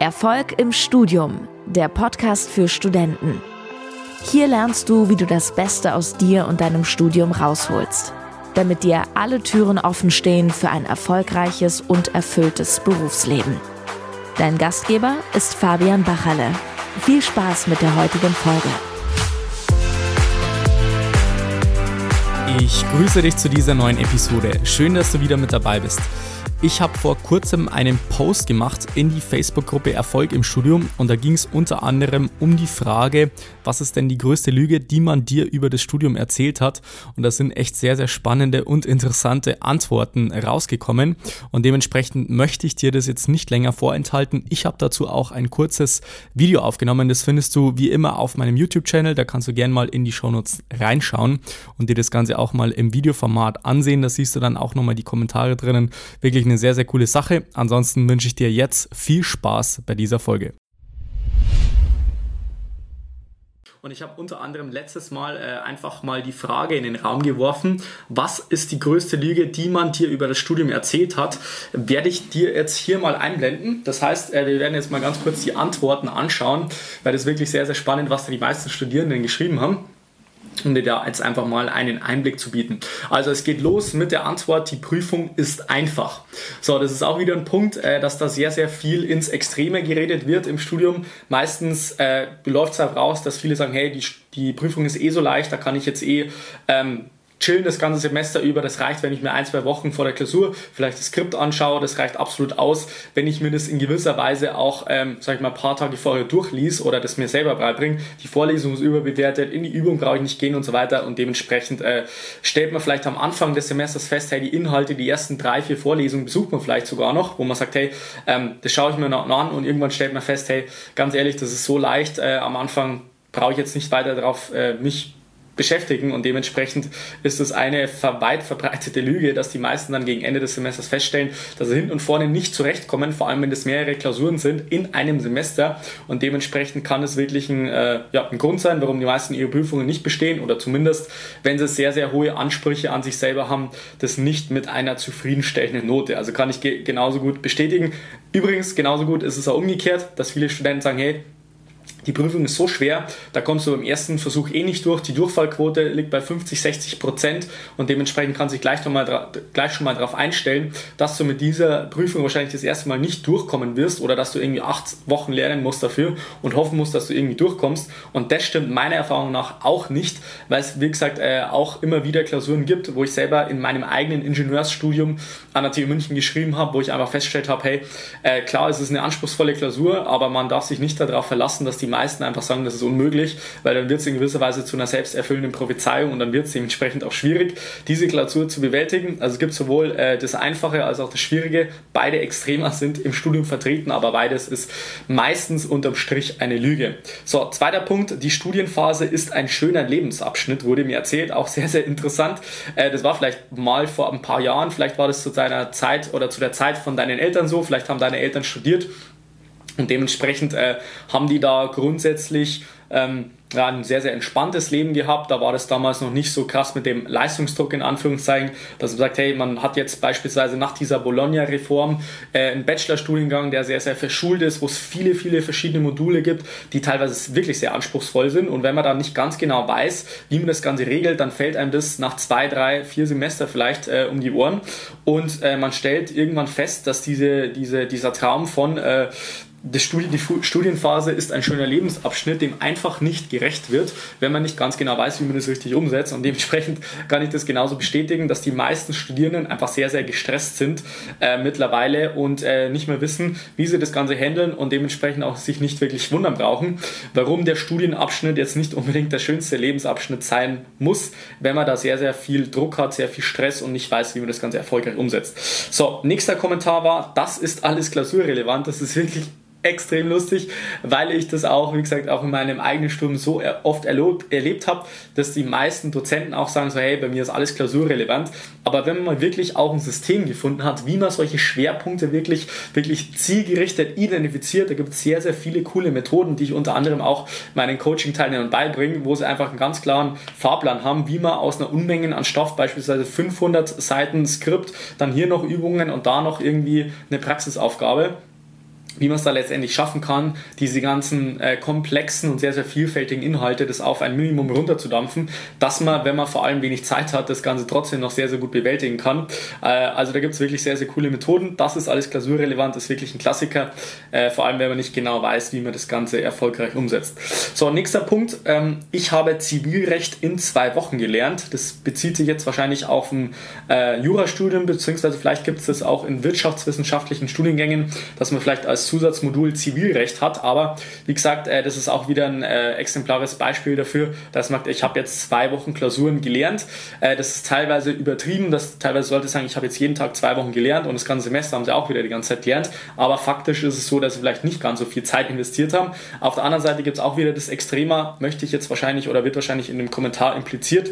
Erfolg im Studium, der Podcast für Studenten. Hier lernst du, wie du das Beste aus dir und deinem Studium rausholst, damit dir alle Türen offen stehen für ein erfolgreiches und erfülltes Berufsleben. Dein Gastgeber ist Fabian Bachalle. Viel Spaß mit der heutigen Folge. Ich grüße dich zu dieser neuen Episode. Schön, dass du wieder mit dabei bist. Ich habe vor kurzem einen Post gemacht in die Facebook-Gruppe Erfolg im Studium und da ging es unter anderem um die Frage, was ist denn die größte Lüge, die man dir über das Studium erzählt hat. Und da sind echt sehr, sehr spannende und interessante Antworten rausgekommen. Und dementsprechend möchte ich dir das jetzt nicht länger vorenthalten. Ich habe dazu auch ein kurzes Video aufgenommen. Das findest du wie immer auf meinem YouTube-Channel. Da kannst du gerne mal in die Shownotes reinschauen und dir das Ganze auch mal im Videoformat ansehen. Da siehst du dann auch nochmal die Kommentare drinnen. Wirklich eine sehr, sehr coole Sache. Ansonsten wünsche ich dir jetzt viel Spaß bei dieser Folge. Und ich habe unter anderem letztes Mal äh, einfach mal die Frage in den Raum geworfen, was ist die größte Lüge, die man dir über das Studium erzählt hat, werde ich dir jetzt hier mal einblenden. Das heißt, äh, wir werden jetzt mal ganz kurz die Antworten anschauen, weil das wirklich sehr, sehr spannend, was da die meisten Studierenden geschrieben haben um dir da jetzt einfach mal einen Einblick zu bieten. Also es geht los mit der Antwort, die Prüfung ist einfach. So, das ist auch wieder ein Punkt, äh, dass da sehr, sehr viel ins Extreme geredet wird im Studium. Meistens äh, läuft es halt raus, dass viele sagen, hey, die, die Prüfung ist eh so leicht, da kann ich jetzt eh ähm, chillen das ganze Semester über. Das reicht, wenn ich mir ein, zwei Wochen vor der Klausur vielleicht das Skript anschaue. Das reicht absolut aus, wenn ich mir das in gewisser Weise auch, ähm, sag ich mal, ein paar Tage vorher durchlies oder das mir selber beibringe. Die Vorlesung ist überbewertet, in die Übung brauche ich nicht gehen und so weiter. Und dementsprechend äh, stellt man vielleicht am Anfang des Semesters fest, hey, die Inhalte, die ersten drei, vier Vorlesungen besucht man vielleicht sogar noch, wo man sagt, hey, ähm, das schaue ich mir noch an und irgendwann stellt man fest, hey, ganz ehrlich, das ist so leicht, äh, am Anfang brauche ich jetzt nicht weiter darauf äh, mich beschäftigen und dementsprechend ist es eine weit verbreitete Lüge, dass die meisten dann gegen Ende des Semesters feststellen, dass sie hinten und vorne nicht zurechtkommen, vor allem wenn es mehrere Klausuren sind in einem Semester und dementsprechend kann es wirklich ein, äh, ja, ein Grund sein, warum die meisten ihre Prüfungen nicht bestehen oder zumindest, wenn sie sehr, sehr hohe Ansprüche an sich selber haben, das nicht mit einer zufriedenstellenden Note. Also kann ich ge genauso gut bestätigen. Übrigens, genauso gut ist es auch umgekehrt, dass viele Studenten sagen, hey, die Prüfung ist so schwer, da kommst du im ersten Versuch eh nicht durch. Die Durchfallquote liegt bei 50, 60 Prozent und dementsprechend kannst du dich gleich, mal, gleich schon mal darauf einstellen, dass du mit dieser Prüfung wahrscheinlich das erste Mal nicht durchkommen wirst oder dass du irgendwie acht Wochen lernen musst dafür und hoffen musst, dass du irgendwie durchkommst. Und das stimmt meiner Erfahrung nach auch nicht, weil es, wie gesagt, äh, auch immer wieder Klausuren gibt, wo ich selber in meinem eigenen Ingenieursstudium an der TU München geschrieben habe, wo ich einfach festgestellt habe, hey, äh, klar, es ist eine anspruchsvolle Klausur, aber man darf sich nicht darauf verlassen, dass die meisten einfach sagen, das ist unmöglich, weil dann wird es in gewisser Weise zu einer selbsterfüllenden Prophezeiung und dann wird es dementsprechend auch schwierig, diese Klausur zu bewältigen. Also es gibt sowohl äh, das Einfache als auch das Schwierige. Beide Extremer sind im Studium vertreten, aber beides ist meistens unterm Strich eine Lüge. So, zweiter Punkt, die Studienphase ist ein schöner Lebensabschnitt, wurde mir erzählt, auch sehr, sehr interessant. Äh, das war vielleicht mal vor ein paar Jahren, vielleicht war das zu deiner Zeit oder zu der Zeit von deinen Eltern so, vielleicht haben deine Eltern studiert und dementsprechend äh, haben die da grundsätzlich ähm, ja, ein sehr, sehr entspanntes Leben gehabt. Da war das damals noch nicht so krass mit dem Leistungsdruck in Anführungszeichen, dass man sagt, hey, man hat jetzt beispielsweise nach dieser Bologna-Reform äh, einen Bachelorstudiengang, der sehr, sehr verschult ist, wo es viele, viele verschiedene Module gibt, die teilweise wirklich sehr anspruchsvoll sind. Und wenn man dann nicht ganz genau weiß, wie man das Ganze regelt, dann fällt einem das nach zwei, drei, vier Semester vielleicht äh, um die Ohren. Und äh, man stellt irgendwann fest, dass diese, diese, dieser Traum von äh, Studi die Studienphase ist ein schöner Lebensabschnitt, dem einfach nicht gerecht wird, wenn man nicht ganz genau weiß, wie man das richtig umsetzt. Und dementsprechend kann ich das genauso bestätigen, dass die meisten Studierenden einfach sehr, sehr gestresst sind äh, mittlerweile und äh, nicht mehr wissen, wie sie das Ganze handeln und dementsprechend auch sich nicht wirklich wundern brauchen, warum der Studienabschnitt jetzt nicht unbedingt der schönste Lebensabschnitt sein muss, wenn man da sehr, sehr viel Druck hat, sehr viel Stress und nicht weiß, wie man das Ganze erfolgreich umsetzt. So, nächster Kommentar war, das ist alles klausurrelevant. Das ist wirklich extrem lustig, weil ich das auch, wie gesagt, auch in meinem eigenen Studium so oft erlebt, erlebt habe, dass die meisten Dozenten auch sagen so, hey, bei mir ist alles klausurrelevant. Aber wenn man wirklich auch ein System gefunden hat, wie man solche Schwerpunkte wirklich, wirklich zielgerichtet identifiziert, da gibt es sehr, sehr viele coole Methoden, die ich unter anderem auch meinen Coaching-Teilnehmern beibringe, wo sie einfach einen ganz klaren Fahrplan haben, wie man aus einer Unmenge an Stoff, beispielsweise 500 Seiten Skript, dann hier noch Übungen und da noch irgendwie eine Praxisaufgabe, wie man es da letztendlich schaffen kann, diese ganzen äh, komplexen und sehr, sehr vielfältigen Inhalte, das auf ein Minimum runterzudampfen, dass man, wenn man vor allem wenig Zeit hat, das Ganze trotzdem noch sehr, sehr gut bewältigen kann. Äh, also da gibt es wirklich sehr, sehr coole Methoden. Das ist alles klausurrelevant, ist wirklich ein Klassiker, äh, vor allem wenn man nicht genau weiß, wie man das Ganze erfolgreich umsetzt. So, nächster Punkt. Ähm, ich habe Zivilrecht in zwei Wochen gelernt. Das bezieht sich jetzt wahrscheinlich auf ein äh, Jurastudium, beziehungsweise vielleicht gibt es das auch in wirtschaftswissenschaftlichen Studiengängen, dass man vielleicht als Zusatzmodul Zivilrecht hat. Aber wie gesagt, äh, das ist auch wieder ein äh, exemplares Beispiel dafür, dass man, ich habe jetzt zwei Wochen Klausuren gelernt. Äh, das ist teilweise übertrieben, das teilweise sollte sagen, ich habe jetzt jeden Tag zwei Wochen gelernt und das ganze Semester haben sie auch wieder die ganze Zeit gelernt. Aber faktisch ist es so, dass sie vielleicht nicht ganz so viel Zeit investiert haben. Auf der anderen Seite gibt es auch wieder das Extrema, möchte ich jetzt wahrscheinlich oder wird wahrscheinlich in dem Kommentar impliziert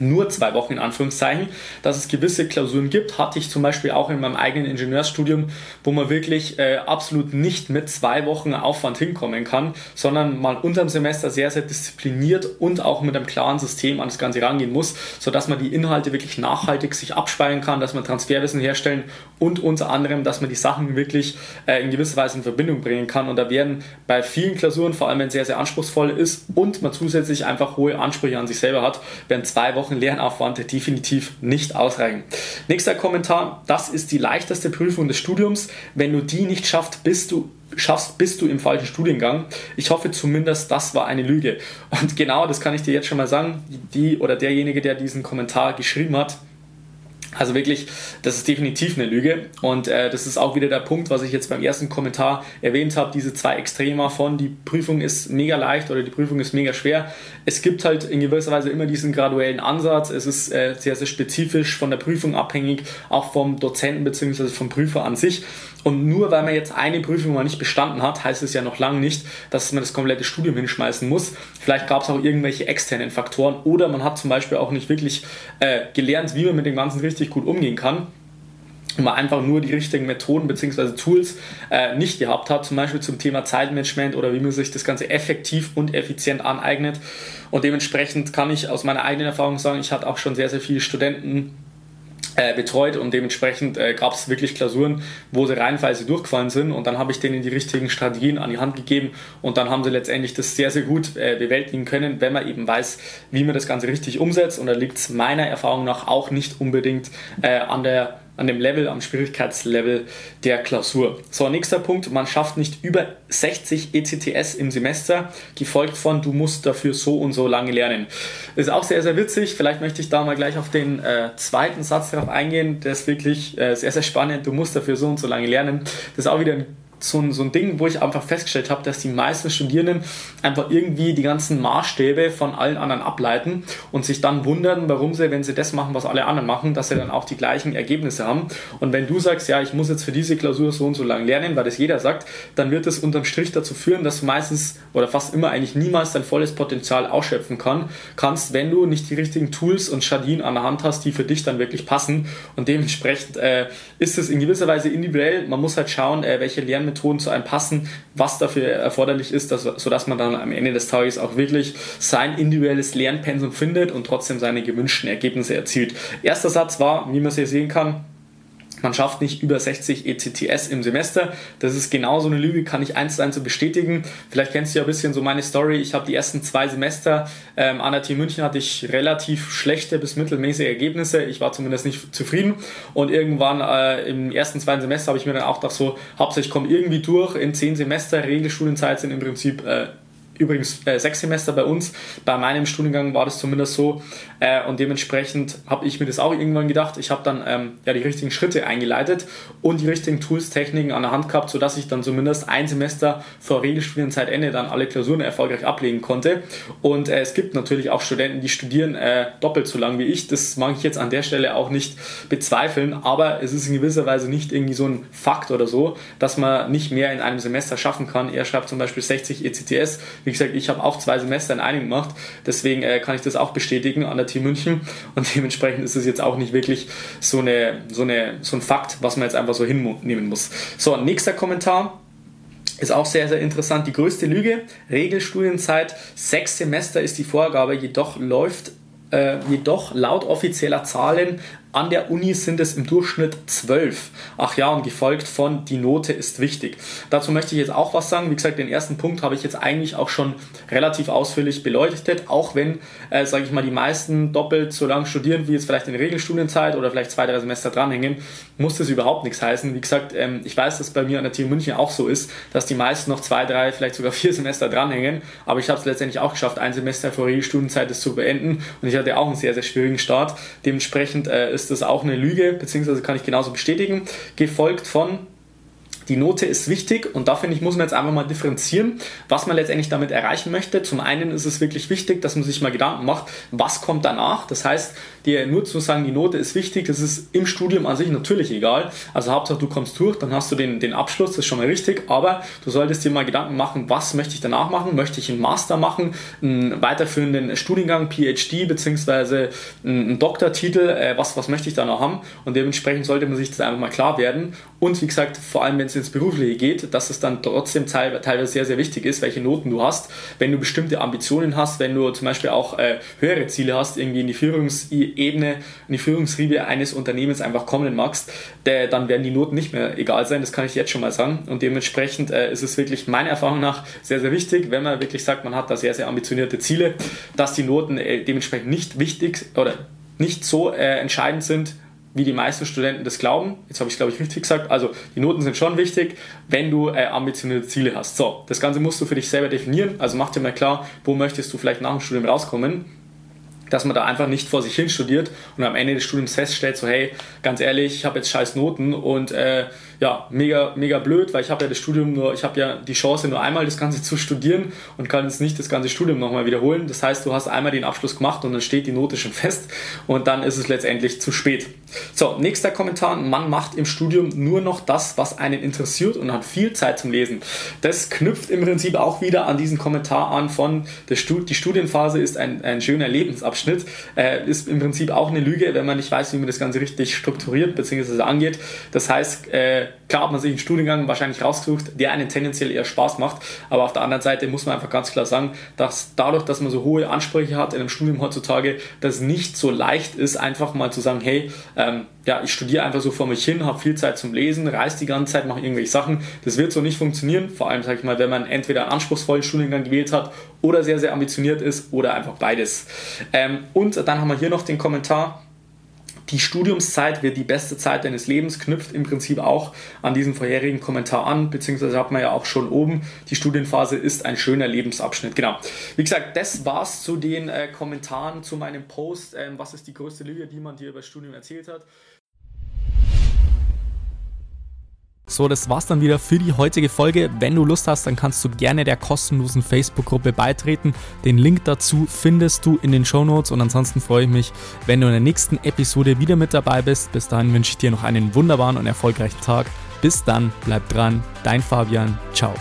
nur zwei Wochen in Anführungszeichen, dass es gewisse Klausuren gibt, hatte ich zum Beispiel auch in meinem eigenen Ingenieursstudium, wo man wirklich äh, absolut nicht mit zwei Wochen Aufwand hinkommen kann, sondern man unterm Semester sehr, sehr diszipliniert und auch mit einem klaren System an das Ganze rangehen muss, sodass man die Inhalte wirklich nachhaltig sich abspeichern kann, dass man Transferwissen herstellen und unter anderem, dass man die Sachen wirklich äh, in gewisser Weise in Verbindung bringen kann. Und da werden bei vielen Klausuren, vor allem wenn es sehr, sehr anspruchsvoll ist und man zusätzlich einfach hohe Ansprüche an sich selber hat, werden zwei Wochen Wochen Lernaufwand definitiv nicht ausreichen. Nächster Kommentar, das ist die leichteste Prüfung des Studiums. Wenn du die nicht schaffst, bist du schaffst, bist du im falschen Studiengang. Ich hoffe zumindest, das war eine Lüge. Und genau das kann ich dir jetzt schon mal sagen. Die oder derjenige, der diesen Kommentar geschrieben hat, also wirklich, das ist definitiv eine Lüge. Und äh, das ist auch wieder der Punkt, was ich jetzt beim ersten Kommentar erwähnt habe, diese zwei Extremer von die Prüfung ist mega leicht oder die Prüfung ist mega schwer. Es gibt halt in gewisser Weise immer diesen graduellen Ansatz. Es ist äh, sehr, sehr spezifisch von der Prüfung abhängig, auch vom Dozenten bzw. vom Prüfer an sich. Und nur weil man jetzt eine Prüfung mal nicht bestanden hat, heißt es ja noch lange nicht, dass man das komplette Studium hinschmeißen muss. Vielleicht gab es auch irgendwelche externen Faktoren oder man hat zum Beispiel auch nicht wirklich äh, gelernt, wie man mit dem Ganzen richtig gut umgehen kann und man einfach nur die richtigen Methoden bzw. Tools äh, nicht gehabt hat, zum Beispiel zum Thema Zeitmanagement oder wie man sich das Ganze effektiv und effizient aneignet. Und dementsprechend kann ich aus meiner eigenen Erfahrung sagen, ich hatte auch schon sehr, sehr viele Studenten, betreut und dementsprechend äh, gab es wirklich Klausuren, wo sie reihenweise durchgefallen sind und dann habe ich denen die richtigen Strategien an die Hand gegeben und dann haben sie letztendlich das sehr, sehr gut äh, bewältigen können, wenn man eben weiß, wie man das Ganze richtig umsetzt und da liegt es meiner Erfahrung nach auch nicht unbedingt äh, an der an dem Level, am Schwierigkeitslevel der Klausur. So, nächster Punkt, man schafft nicht über 60 ECTS im Semester, gefolgt von, du musst dafür so und so lange lernen. Ist auch sehr, sehr witzig. Vielleicht möchte ich da mal gleich auf den äh, zweiten Satz darauf eingehen. Der ist wirklich äh, sehr, sehr spannend. Du musst dafür so und so lange lernen. Das ist auch wieder ein so ein, so ein Ding, wo ich einfach festgestellt habe, dass die meisten Studierenden einfach irgendwie die ganzen Maßstäbe von allen anderen ableiten und sich dann wundern, warum sie, wenn sie das machen, was alle anderen machen, dass sie dann auch die gleichen Ergebnisse haben. Und wenn du sagst, ja, ich muss jetzt für diese Klausur so und so lange lernen, weil das jeder sagt, dann wird das unterm Strich dazu führen, dass du meistens oder fast immer eigentlich niemals dein volles Potenzial ausschöpfen kann, kannst, wenn du nicht die richtigen Tools und Strategien an der Hand hast, die für dich dann wirklich passen. Und dementsprechend äh, ist es in gewisser Weise individuell. Man muss halt schauen, äh, welche Lernmethoden Methoden zu einem passen, was dafür erforderlich ist, dass, sodass man dann am Ende des Tages auch wirklich sein individuelles Lernpensum findet und trotzdem seine gewünschten Ergebnisse erzielt. Erster Satz war, wie man es hier sehen kann, man schafft nicht über 60 ECTS im Semester. Das ist genauso eine Lüge, kann ich eins zu eins so bestätigen. Vielleicht kennst du ja ein bisschen so meine Story. Ich habe die ersten zwei Semester ähm, an der TU München hatte ich relativ schlechte bis mittelmäßige Ergebnisse. Ich war zumindest nicht zufrieden. Und irgendwann äh, im ersten, zweiten Semester habe ich mir dann auch gedacht, so, hauptsächlich komme irgendwie durch. In zehn Semester, Regelstudienzeit sind im Prinzip äh, übrigens äh, sechs Semester bei uns. Bei meinem Studiengang war das zumindest so. Äh, und dementsprechend habe ich mir das auch irgendwann gedacht. Ich habe dann ähm, ja, die richtigen Schritte eingeleitet und die richtigen Tools, Techniken an der Hand gehabt, sodass ich dann zumindest ein Semester vor Regelstudienzeitende dann alle Klausuren erfolgreich ablegen konnte. Und äh, es gibt natürlich auch Studenten, die studieren äh, doppelt so lang wie ich. Das mag ich jetzt an der Stelle auch nicht bezweifeln, aber es ist in gewisser Weise nicht irgendwie so ein Fakt oder so, dass man nicht mehr in einem Semester schaffen kann. Er schreibt zum Beispiel 60 ECTS wie gesagt, ich habe auch zwei Semester in einem gemacht, deswegen äh, kann ich das auch bestätigen an der Team München und dementsprechend ist es jetzt auch nicht wirklich so, eine, so, eine, so ein Fakt, was man jetzt einfach so hinnehmen muss. So, nächster Kommentar. Ist auch sehr, sehr interessant. Die größte Lüge, Regelstudienzeit, sechs Semester ist die Vorgabe, jedoch läuft äh, jedoch laut offizieller Zahlen An der Uni sind es im Durchschnitt 12. Ach ja, und gefolgt von die Note ist wichtig. Dazu möchte ich jetzt auch was sagen. Wie gesagt, den ersten Punkt habe ich jetzt eigentlich auch schon relativ ausführlich beleuchtet, auch wenn, äh, sage ich mal, die meisten doppelt so lang studieren wie jetzt vielleicht in Regelstudienzeit oder vielleicht zwei, drei Semester dranhängen, muss das überhaupt nichts heißen. Wie gesagt, ähm, ich weiß, dass bei mir an der TU München auch so ist, dass die meisten noch zwei, drei, vielleicht sogar vier Semester dranhängen, aber ich habe es letztendlich auch geschafft, ein Semester vor Regelstudienzeit das zu beenden und ich hatte auch einen sehr, sehr schwierigen Start. Dementsprechend äh, ist das auch eine Lüge, beziehungsweise kann ich genauso bestätigen, gefolgt von die Note ist wichtig und da finde ich, muss man jetzt einfach mal differenzieren, was man letztendlich damit erreichen möchte. Zum einen ist es wirklich wichtig, dass man sich mal Gedanken macht, was kommt danach. Das heißt, dir nur zu sagen, die Note ist wichtig, das ist im Studium an sich natürlich egal. Also Hauptsache du kommst durch, dann hast du den, den Abschluss, das ist schon mal richtig, aber du solltest dir mal Gedanken machen, was möchte ich danach machen? Möchte ich einen Master machen, einen weiterführenden Studiengang, PhD beziehungsweise einen Doktortitel, äh, was, was möchte ich da noch haben? Und dementsprechend sollte man sich das einfach mal klar werden. Und wie gesagt, vor allem wenn es es ins Berufliche geht, dass es dann trotzdem teilweise sehr, sehr wichtig ist, welche Noten du hast. Wenn du bestimmte Ambitionen hast, wenn du zum Beispiel auch äh, höhere Ziele hast, irgendwie in die Führungsebene, in die Führungsriebe eines Unternehmens einfach kommen magst, der, dann werden die Noten nicht mehr egal sein, das kann ich jetzt schon mal sagen. Und dementsprechend äh, ist es wirklich meiner Erfahrung nach sehr, sehr wichtig, wenn man wirklich sagt, man hat da sehr, sehr ambitionierte Ziele, dass die Noten äh, dementsprechend nicht wichtig oder nicht so äh, entscheidend sind, wie die meisten Studenten das glauben. Jetzt habe ich es, glaube ich, richtig gesagt. Also die Noten sind schon wichtig, wenn du äh, ambitionierte Ziele hast. So, das Ganze musst du für dich selber definieren. Also mach dir mal klar, wo möchtest du vielleicht nach dem Studium rauskommen dass man da einfach nicht vor sich hin studiert und am Ende des Studiums feststellt, so hey, ganz ehrlich, ich habe jetzt scheiß Noten und äh, ja, mega, mega blöd, weil ich habe ja das Studium nur, ich habe ja die Chance nur einmal das Ganze zu studieren und kann jetzt nicht das ganze Studium nochmal wiederholen. Das heißt, du hast einmal den Abschluss gemacht und dann steht die Note schon fest und dann ist es letztendlich zu spät. So, nächster Kommentar, man macht im Studium nur noch das, was einen interessiert und hat viel Zeit zum Lesen. Das knüpft im Prinzip auch wieder an diesen Kommentar an von, Stud die Studienphase ist ein, ein schöner Lebensabschnitt, äh, ist im Prinzip auch eine Lüge, wenn man nicht weiß, wie man das Ganze richtig strukturiert bzw. angeht. Das heißt, äh, klar hat man sich einen Studiengang wahrscheinlich rausgesucht, der einen tendenziell eher Spaß macht, aber auf der anderen Seite muss man einfach ganz klar sagen, dass dadurch, dass man so hohe Ansprüche hat in einem Studium heutzutage, das nicht so leicht ist, einfach mal zu sagen, hey, ähm, ja, ich studiere einfach so vor mich hin, habe viel Zeit zum Lesen, reise die ganze Zeit, mache irgendwelche Sachen. Das wird so nicht funktionieren, vor allem, sage ich mal, wenn man entweder einen anspruchsvollen Studiengang gewählt hat oder sehr, sehr ambitioniert ist oder einfach beides. Ähm, und dann haben wir hier noch den Kommentar, die Studiumszeit wird die beste Zeit deines Lebens, knüpft im Prinzip auch an diesen vorherigen Kommentar an, beziehungsweise hat man ja auch schon oben, die Studienphase ist ein schöner Lebensabschnitt. Genau. Wie gesagt, das war's zu den äh, Kommentaren zu meinem Post. Ähm, was ist die größte Lüge, die man dir über das Studium erzählt hat? So, das war's dann wieder für die heutige Folge. Wenn du Lust hast, dann kannst du gerne der kostenlosen Facebook-Gruppe beitreten. Den Link dazu findest du in den Show Notes und ansonsten freue ich mich, wenn du in der nächsten Episode wieder mit dabei bist. Bis dahin wünsche ich dir noch einen wunderbaren und erfolgreichen Tag. Bis dann, bleib dran, dein Fabian. Ciao.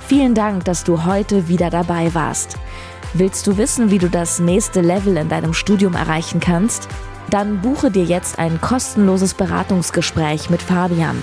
Vielen Dank, dass du heute wieder dabei warst. Willst du wissen, wie du das nächste Level in deinem Studium erreichen kannst? Dann buche dir jetzt ein kostenloses Beratungsgespräch mit Fabian.